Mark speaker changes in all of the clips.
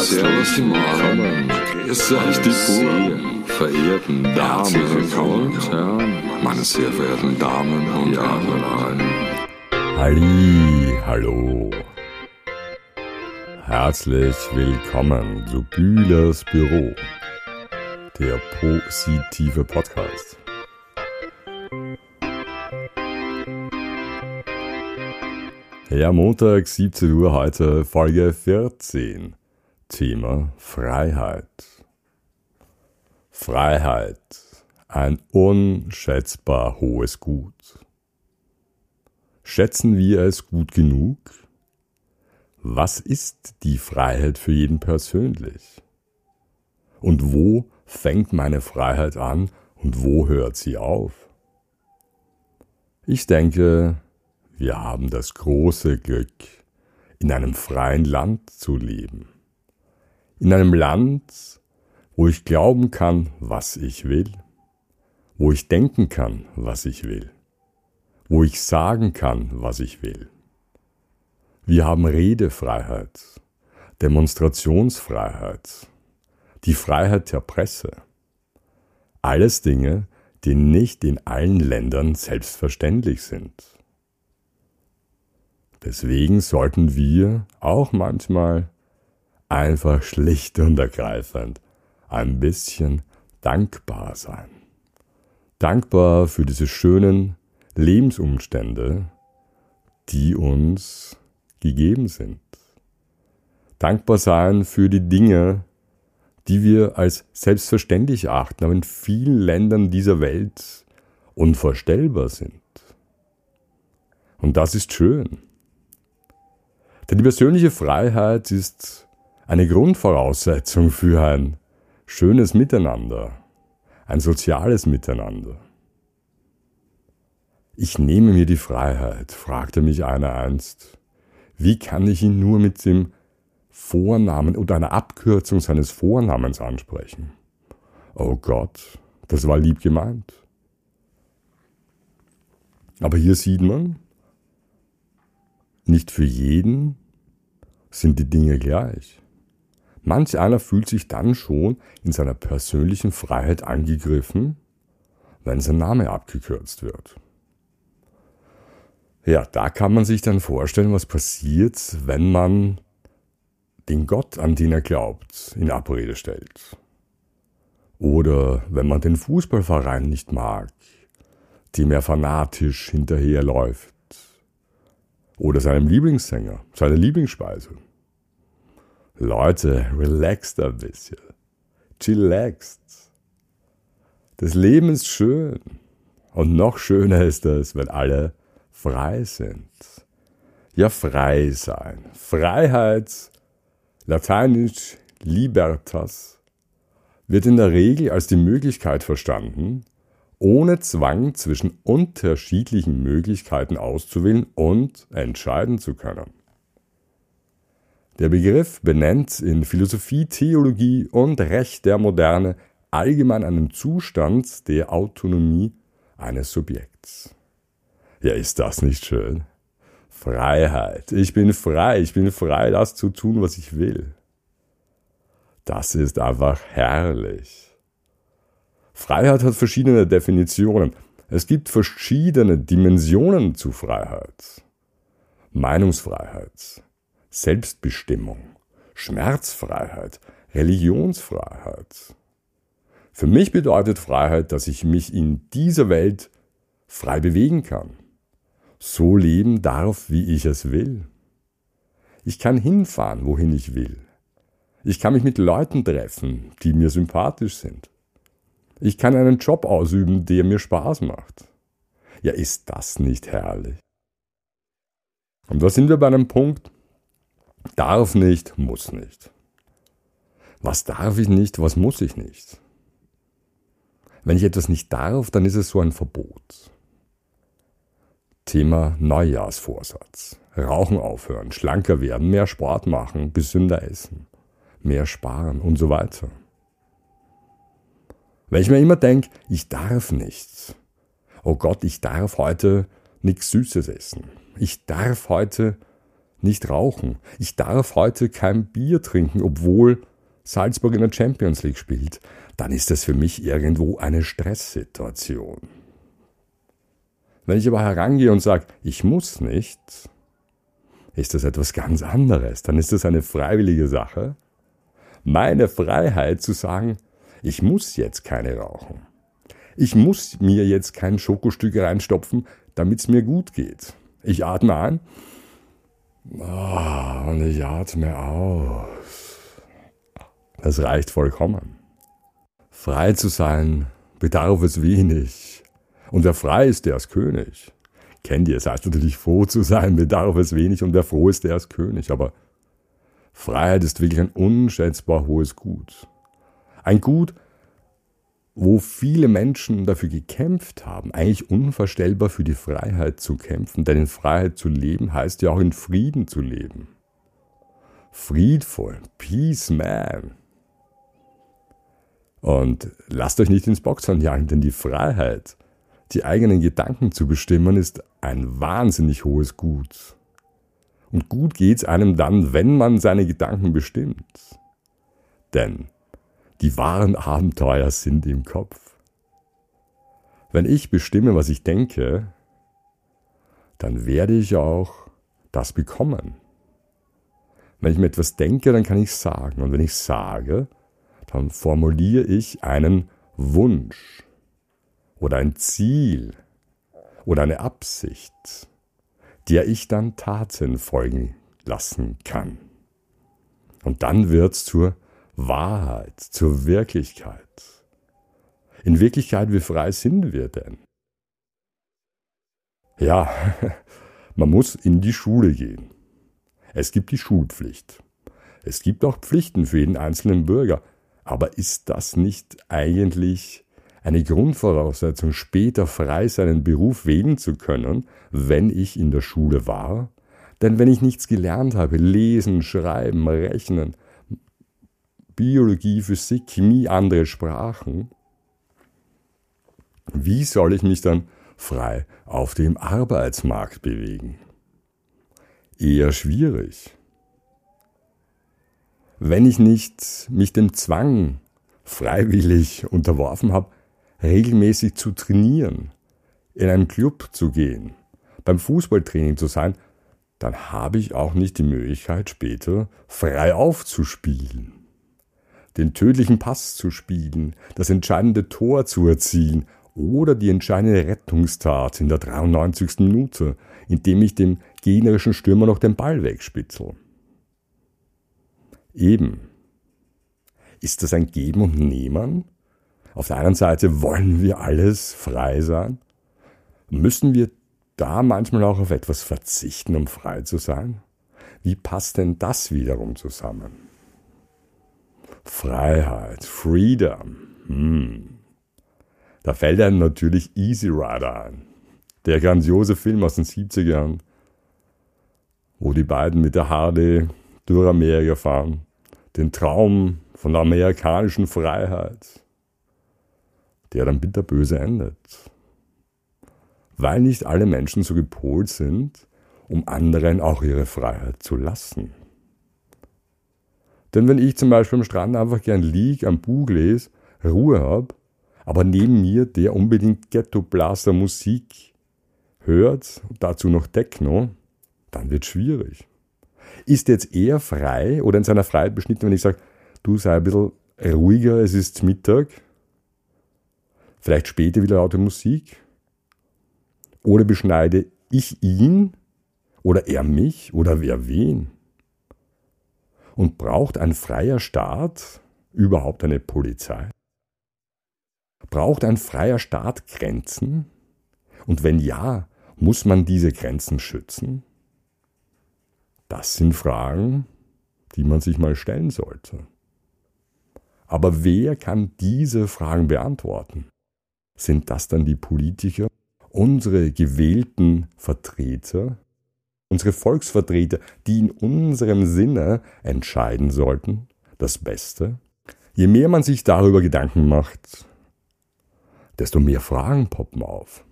Speaker 1: Servus die Morgen, grüß euch die Buben, verehrten Damen und Herren, meine sehr verehrten Damen und Herren.
Speaker 2: Halli, hallo. Herzlich willkommen zu Bühlers Büro, der positive Podcast. Ja, Montag, 17 Uhr heute, Folge 14. Thema Freiheit. Freiheit, ein unschätzbar hohes Gut. Schätzen wir es gut genug? Was ist die Freiheit für jeden persönlich? Und wo fängt meine Freiheit an und wo hört sie auf? Ich denke, wir haben das große Glück, in einem freien Land zu leben. In einem Land, wo ich glauben kann, was ich will, wo ich denken kann, was ich will, wo ich sagen kann, was ich will. Wir haben Redefreiheit, Demonstrationsfreiheit, die Freiheit der Presse. Alles Dinge, die nicht in allen Ländern selbstverständlich sind. Deswegen sollten wir auch manchmal einfach schlicht und ergreifend ein bisschen dankbar sein. Dankbar für diese schönen Lebensumstände, die uns gegeben sind. Dankbar sein für die Dinge, die wir als selbstverständlich achten, aber in vielen Ländern dieser Welt unvorstellbar sind. Und das ist schön. Denn die persönliche Freiheit ist eine Grundvoraussetzung für ein schönes Miteinander, ein soziales Miteinander. Ich nehme mir die Freiheit, fragte mich einer einst. Wie kann ich ihn nur mit dem Vornamen oder einer Abkürzung seines Vornamens ansprechen? Oh Gott, das war lieb gemeint. Aber hier sieht man, nicht für jeden sind die Dinge gleich. Manch einer fühlt sich dann schon in seiner persönlichen Freiheit angegriffen, wenn sein Name abgekürzt wird. Ja, da kann man sich dann vorstellen, was passiert, wenn man den Gott, an den er glaubt, in Abrede stellt. Oder wenn man den Fußballverein nicht mag, dem er fanatisch hinterherläuft oder seinem Lieblingssänger, seine Lieblingsspeise. Leute, relaxt ein bisschen. Chillaxt. Das Leben ist schön. Und noch schöner ist es, wenn alle frei sind. Ja, frei sein. Freiheit, lateinisch libertas, wird in der Regel als die Möglichkeit verstanden, ohne Zwang zwischen unterschiedlichen Möglichkeiten auszuwählen und entscheiden zu können. Der Begriff benennt in Philosophie, Theologie und Recht der Moderne allgemein einen Zustand der Autonomie eines Subjekts. Ja, ist das nicht schön? Freiheit. Ich bin frei. Ich bin frei, das zu tun, was ich will. Das ist einfach herrlich. Freiheit hat verschiedene Definitionen. Es gibt verschiedene Dimensionen zu Freiheit. Meinungsfreiheit, Selbstbestimmung, Schmerzfreiheit, Religionsfreiheit. Für mich bedeutet Freiheit, dass ich mich in dieser Welt frei bewegen kann, so leben darf, wie ich es will. Ich kann hinfahren, wohin ich will. Ich kann mich mit Leuten treffen, die mir sympathisch sind. Ich kann einen Job ausüben, der mir Spaß macht. Ja, ist das nicht herrlich? Und da sind wir bei einem Punkt, darf nicht, muss nicht. Was darf ich nicht, was muss ich nicht? Wenn ich etwas nicht darf, dann ist es so ein Verbot. Thema Neujahrsvorsatz. Rauchen aufhören, schlanker werden, mehr Sport machen, gesünder essen, mehr sparen und so weiter. Weil ich mir immer denke, ich darf nichts. Oh Gott, ich darf heute nichts Süßes essen. Ich darf heute nicht rauchen. Ich darf heute kein Bier trinken, obwohl Salzburg in der Champions League spielt. Dann ist das für mich irgendwo eine Stresssituation. Wenn ich aber herangehe und sage, ich muss nicht, ist das etwas ganz anderes. Dann ist das eine freiwillige Sache. Meine Freiheit zu sagen, ich muss jetzt keine rauchen. Ich muss mir jetzt kein Schokostück reinstopfen, damit es mir gut geht. Ich atme ein oh, und ich atme aus. Das reicht vollkommen. Frei zu sein bedarf es wenig. Und wer frei ist, der ist König. Kennt ihr, es heißt natürlich froh zu sein, bedarf es wenig und wer froh ist, der ist König. Aber Freiheit ist wirklich ein unschätzbar hohes Gut. Ein Gut, wo viele Menschen dafür gekämpft haben, eigentlich unvorstellbar für die Freiheit zu kämpfen. Denn in Freiheit zu leben heißt ja auch in Frieden zu leben. Friedvoll, Peace Man. Und lasst euch nicht ins Boxhorn jagen, denn die Freiheit, die eigenen Gedanken zu bestimmen, ist ein wahnsinnig hohes Gut. Und gut geht's einem dann, wenn man seine Gedanken bestimmt. Denn die wahren Abenteuer sind im Kopf. Wenn ich bestimme, was ich denke, dann werde ich auch das bekommen. Wenn ich mir etwas denke, dann kann ich sagen. Und wenn ich sage, dann formuliere ich einen Wunsch oder ein Ziel oder eine Absicht, der ich dann Taten folgen lassen kann. Und dann wird's zur Wahrheit, zur Wirklichkeit. In Wirklichkeit, wie frei sind wir denn? Ja, man muss in die Schule gehen. Es gibt die Schulpflicht. Es gibt auch Pflichten für jeden einzelnen Bürger. Aber ist das nicht eigentlich eine Grundvoraussetzung, später frei seinen Beruf wählen zu können, wenn ich in der Schule war? Denn wenn ich nichts gelernt habe, lesen, schreiben, rechnen, Biologie, Physik, Chemie, andere Sprachen, wie soll ich mich dann frei auf dem Arbeitsmarkt bewegen? Eher schwierig. Wenn ich nicht mich dem Zwang freiwillig unterworfen habe, regelmäßig zu trainieren, in einen Club zu gehen, beim Fußballtraining zu sein, dann habe ich auch nicht die Möglichkeit, später frei aufzuspielen den tödlichen Pass zu spielen, das entscheidende Tor zu erzielen oder die entscheidende Rettungstat in der 93. Minute, indem ich dem gegnerischen Stürmer noch den Ball wegspitzel. Eben. Ist das ein Geben und Nehmen? Auf der einen Seite wollen wir alles frei sein. Müssen wir da manchmal auch auf etwas verzichten, um frei zu sein? Wie passt denn das wiederum zusammen? Freiheit, Freedom. Hm. Da fällt einem natürlich Easy Rider ein. Der grandiose Film aus den 70ern, wo die beiden mit der Harley durch Amerika fahren. Den Traum von der amerikanischen Freiheit, der dann bitterböse endet. Weil nicht alle Menschen so gepolt sind, um anderen auch ihre Freiheit zu lassen. Denn wenn ich zum Beispiel am Strand einfach gern lieg, am Buch lese, Ruhe hab, aber neben mir der unbedingt Ghetto-Blaster Musik hört, dazu noch Techno, dann wird schwierig. Ist jetzt eher frei oder in seiner Freiheit beschnitten, wenn ich sage, du sei ein bisschen ruhiger, es ist Mittag, vielleicht später wieder laute Musik? Oder beschneide ich ihn oder er mich oder wer wen? Und braucht ein freier Staat überhaupt eine Polizei? Braucht ein freier Staat Grenzen? Und wenn ja, muss man diese Grenzen schützen? Das sind Fragen, die man sich mal stellen sollte. Aber wer kann diese Fragen beantworten? Sind das dann die Politiker, unsere gewählten Vertreter, unsere Volksvertreter, die in unserem Sinne entscheiden sollten, das Beste. Je mehr man sich darüber Gedanken macht, desto mehr Fragen poppen auf.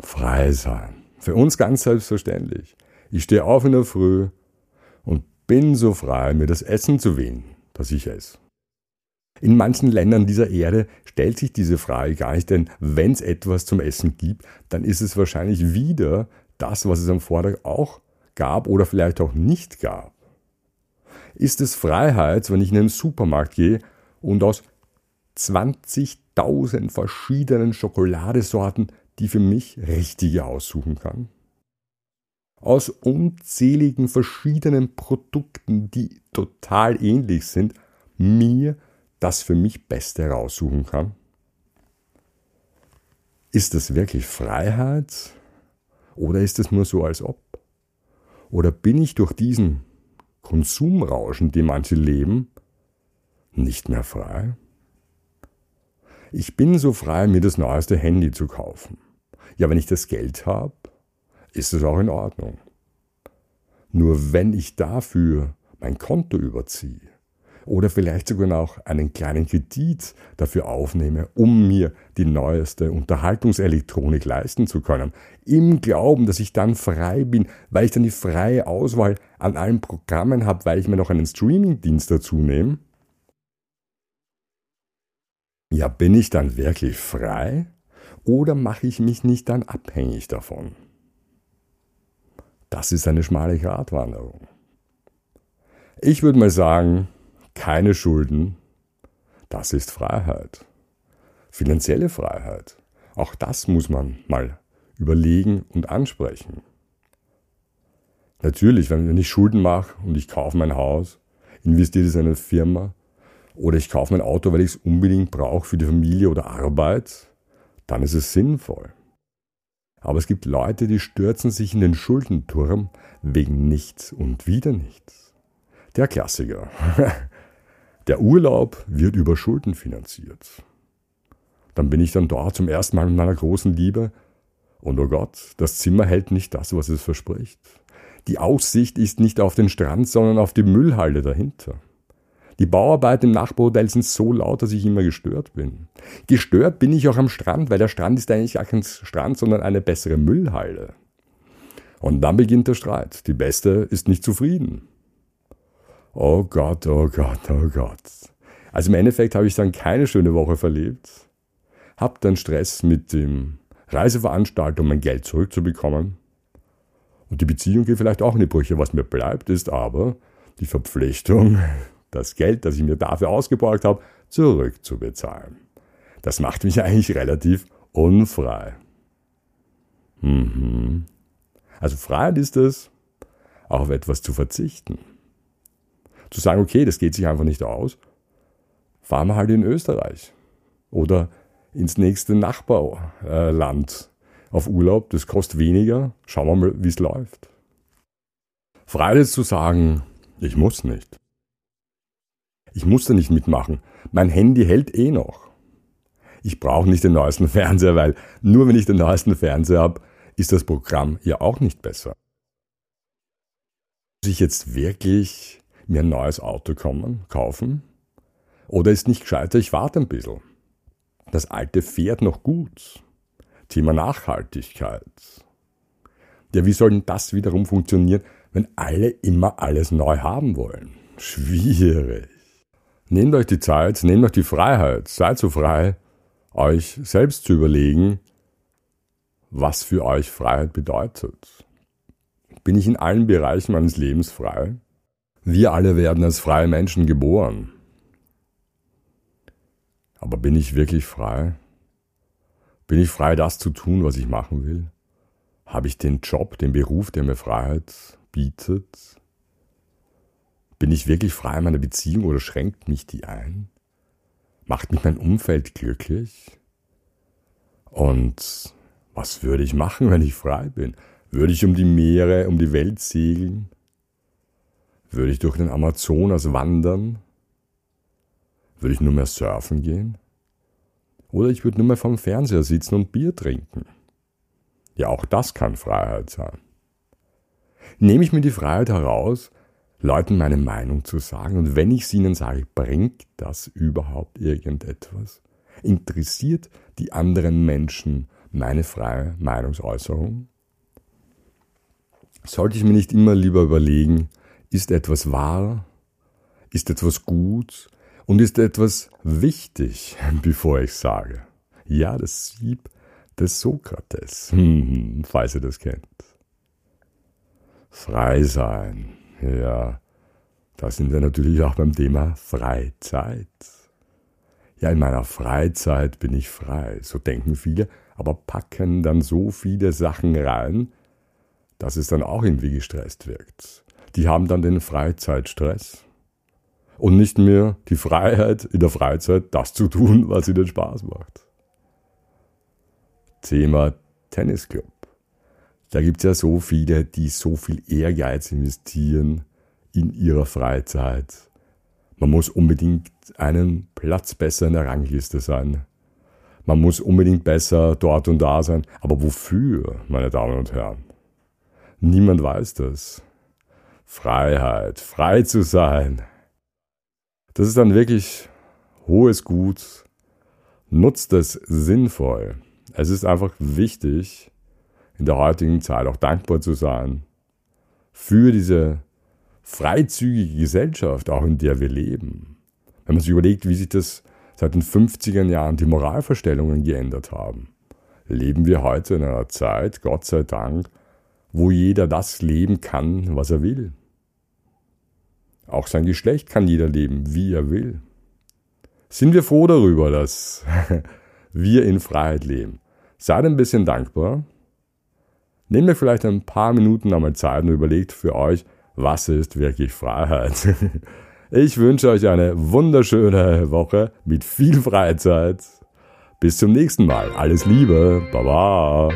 Speaker 2: Frei sein. Für uns ganz selbstverständlich. Ich stehe auf in der Früh und bin so frei, mir das Essen zu wählen, das ich esse. In manchen Ländern dieser Erde stellt sich diese Frage gar nicht, denn wenn es etwas zum Essen gibt, dann ist es wahrscheinlich wieder das, was es am Vortag auch gab oder vielleicht auch nicht gab. Ist es Freiheit, wenn ich in den Supermarkt gehe und aus 20.000 verschiedenen Schokoladesorten die für mich richtige aussuchen kann? Aus unzähligen verschiedenen Produkten, die total ähnlich sind, mir das für mich Beste raussuchen kann? Ist das wirklich Freiheit oder ist es nur so als ob? Oder bin ich durch diesen Konsumrauschen, die manche leben, nicht mehr frei? Ich bin so frei, mir das neueste Handy zu kaufen. Ja, wenn ich das Geld habe, ist es auch in Ordnung. Nur wenn ich dafür mein Konto überziehe, oder vielleicht sogar noch einen kleinen Kredit dafür aufnehme, um mir die neueste Unterhaltungselektronik leisten zu können. Im Glauben, dass ich dann frei bin, weil ich dann die freie Auswahl an allen Programmen habe, weil ich mir noch einen Streamingdienst dazu nehme. Ja, bin ich dann wirklich frei oder mache ich mich nicht dann abhängig davon? Das ist eine schmale Gratwanderung. Ich würde mal sagen, keine Schulden, das ist Freiheit. Finanzielle Freiheit, auch das muss man mal überlegen und ansprechen. Natürlich, wenn ich Schulden mache und ich kaufe mein Haus, investiere es in eine Firma oder ich kaufe mein Auto, weil ich es unbedingt brauche für die Familie oder Arbeit, dann ist es sinnvoll. Aber es gibt Leute, die stürzen sich in den Schuldenturm wegen nichts und wieder nichts. Der Klassiker. Der Urlaub wird über Schulden finanziert. Dann bin ich dann dort zum ersten Mal mit meiner großen Liebe und oh Gott, das Zimmer hält nicht das, was es verspricht. Die Aussicht ist nicht auf den Strand, sondern auf die Müllhalde dahinter. Die Bauarbeiten im Nachbarhotel sind so laut, dass ich immer gestört bin. Gestört bin ich auch am Strand, weil der Strand ist eigentlich gar kein Strand, sondern eine bessere Müllhalde. Und dann beginnt der Streit. Die Beste ist nicht zufrieden. Oh Gott, oh Gott, oh Gott. Also im Endeffekt habe ich dann keine schöne Woche verlebt, habe dann Stress mit dem Reiseveranstalter, um mein Geld zurückzubekommen. Und die Beziehung geht vielleicht auch in die Brüche. Was mir bleibt, ist aber die Verpflichtung, das Geld, das ich mir dafür ausgeborgt habe, zurückzubezahlen. Das macht mich eigentlich relativ unfrei. Mhm. Also Freiheit ist es, auch auf etwas zu verzichten zu sagen, okay, das geht sich einfach nicht aus, fahren wir halt in Österreich oder ins nächste Nachbarland auf Urlaub, das kostet weniger, schauen wir mal, wie es läuft. Freiheit zu sagen, ich muss nicht. Ich muss da nicht mitmachen. Mein Handy hält eh noch. Ich brauche nicht den neuesten Fernseher, weil nur wenn ich den neuesten Fernseher habe, ist das Programm ja auch nicht besser. Muss ich jetzt wirklich mir ein neues Auto kommen, kaufen? Oder ist nicht gescheiter, ich warte ein bisschen? Das alte fährt noch gut. Thema Nachhaltigkeit. Ja, wie soll denn das wiederum funktionieren, wenn alle immer alles neu haben wollen? Schwierig. Nehmt euch die Zeit, nehmt euch die Freiheit, seid so frei, euch selbst zu überlegen, was für euch Freiheit bedeutet. Bin ich in allen Bereichen meines Lebens frei? Wir alle werden als freie Menschen geboren. Aber bin ich wirklich frei? Bin ich frei, das zu tun, was ich machen will? Habe ich den Job, den Beruf, der mir Freiheit bietet? Bin ich wirklich frei in meiner Beziehung oder schränkt mich die ein? Macht mich mein Umfeld glücklich? Und was würde ich machen, wenn ich frei bin? Würde ich um die Meere, um die Welt segeln? Würde ich durch den Amazonas wandern? Würde ich nur mehr surfen gehen? Oder ich würde nur mehr vom Fernseher sitzen und Bier trinken? Ja, auch das kann Freiheit sein. Nehme ich mir die Freiheit heraus, Leuten meine Meinung zu sagen, und wenn ich sie ihnen sage, bringt das überhaupt irgendetwas? Interessiert die anderen Menschen meine freie Meinungsäußerung? Sollte ich mir nicht immer lieber überlegen, ist etwas wahr, ist etwas gut und ist etwas wichtig, bevor ich sage. Ja, das Sieb des Sokrates, falls ihr das kennt. Frei sein, ja, da sind wir natürlich auch beim Thema Freizeit. Ja, in meiner Freizeit bin ich frei, so denken viele, aber packen dann so viele Sachen rein, dass es dann auch irgendwie gestresst wirkt. Die haben dann den Freizeitstress und nicht mehr die Freiheit in der Freizeit, das zu tun, was ihnen Spaß macht. Thema Tennisclub. Da gibt es ja so viele, die so viel Ehrgeiz investieren in ihrer Freizeit. Man muss unbedingt einen Platz besser in der Rangliste sein. Man muss unbedingt besser dort und da sein. Aber wofür, meine Damen und Herren? Niemand weiß das. Freiheit, frei zu sein. Das ist dann wirklich hohes Gut. Nutzt es sinnvoll. Es ist einfach wichtig, in der heutigen Zeit auch dankbar zu sein für diese freizügige Gesellschaft, auch in der wir leben. Wenn man sich überlegt, wie sich das seit den 50er Jahren die Moralvorstellungen geändert haben, leben wir heute in einer Zeit, Gott sei Dank, wo jeder das leben kann, was er will. Auch sein Geschlecht kann jeder leben, wie er will. Sind wir froh darüber, dass wir in Freiheit leben? Seid ein bisschen dankbar. Nehmt euch vielleicht ein paar Minuten einmal Zeit und überlegt für euch, was ist wirklich Freiheit? Ich wünsche euch eine wunderschöne Woche mit viel Freizeit. Bis zum nächsten Mal. Alles Liebe. Baba.